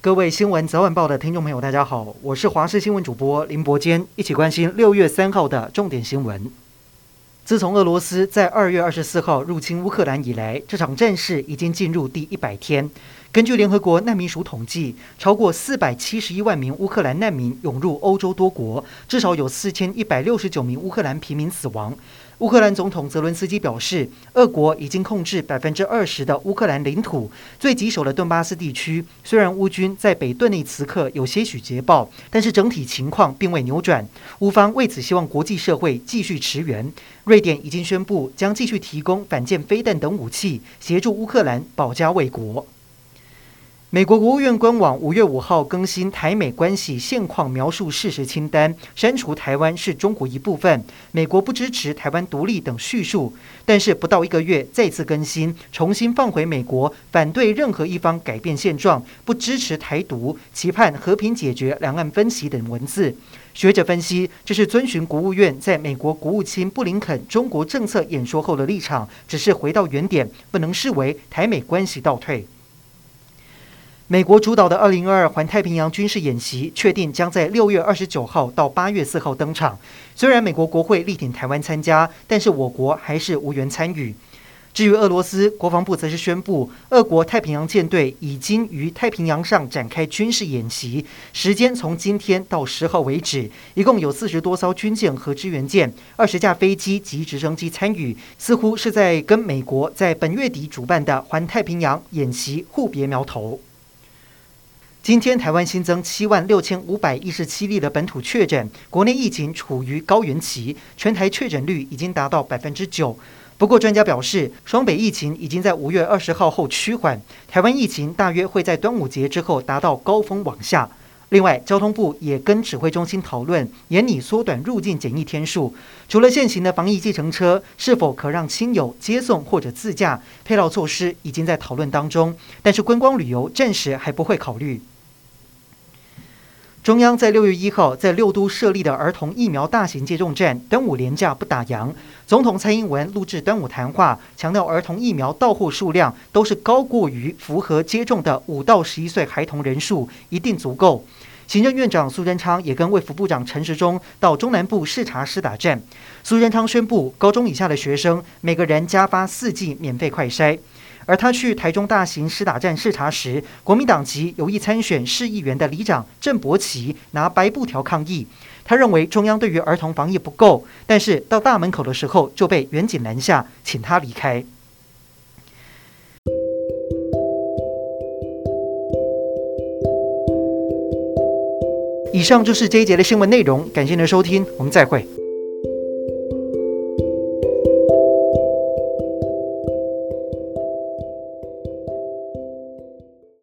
各位新闻早晚报的听众朋友，大家好，我是华视新闻主播林伯坚，一起关心六月三号的重点新闻。自从俄罗斯在二月二十四号入侵乌克兰以来，这场战事已经进入第一百天。根据联合国难民署统计，超过四百七十一万名乌克兰难民涌入欧洲多国，至少有四千一百六十九名乌克兰平民死亡。乌克兰总统泽伦斯基表示，俄国已经控制百分之二十的乌克兰领土。最棘手的顿巴斯地区，虽然乌军在北顿内茨克有些许捷报，但是整体情况并未扭转。乌方为此希望国际社会继续驰援。瑞典已经宣布将继续提供反舰飞弹等武器，协助乌克兰保家卫国。美国国务院官网五月五号更新台美关系现况描述事实清单，删除台湾是中国一部分，美国不支持台湾独立等叙述。但是不到一个月再次更新，重新放回美国反对任何一方改变现状，不支持台独，期盼和平解决两岸分歧等文字。学者分析，这是遵循国务院在美国国务卿布林肯中国政策演说后的立场，只是回到原点，不能视为台美关系倒退。美国主导的二零二二环太平洋军事演习确定将在六月二十九号到八月四号登场。虽然美国国会力挺台湾参加，但是我国还是无缘参与。至于俄罗斯国防部，则是宣布，俄国太平洋舰队已经于太平洋上展开军事演习，时间从今天到十号为止，一共有四十多艘军舰和支援舰、二十架飞机及直升机参与，似乎是在跟美国在本月底主办的环太平洋演习互别苗头。今天台湾新增七万六千五百一十七例的本土确诊，国内疫情处于高原期，全台确诊率已经达到百分之九。不过专家表示，双北疫情已经在五月二十号后趋缓，台湾疫情大约会在端午节之后达到高峰往下。另外，交通部也跟指挥中心讨论，研拟缩短入境检疫天数。除了现行的防疫计程车，是否可让亲友接送或者自驾？配套措施已经在讨论当中，但是观光旅游暂时还不会考虑。中央在六月一号在六都设立的儿童疫苗大型接种站，端午连假不打烊。总统蔡英文录制端午谈话，强调儿童疫苗到货数量都是高过于符合接种的五到十一岁孩童人数，一定足够。行政院长苏贞昌也跟卫福部长陈时中到中南部视察施打站。苏贞昌宣布，高中以下的学生每个人加发四剂免费快筛。而他去台中大型施打站视察时，国民党籍有意参选市议员的里长郑伯奇拿白布条抗议。他认为中央对于儿童防疫不够，但是到大门口的时候就被员警拦下，请他离开。以上就是这一节的新闻内容，感谢您的收听，我们再会。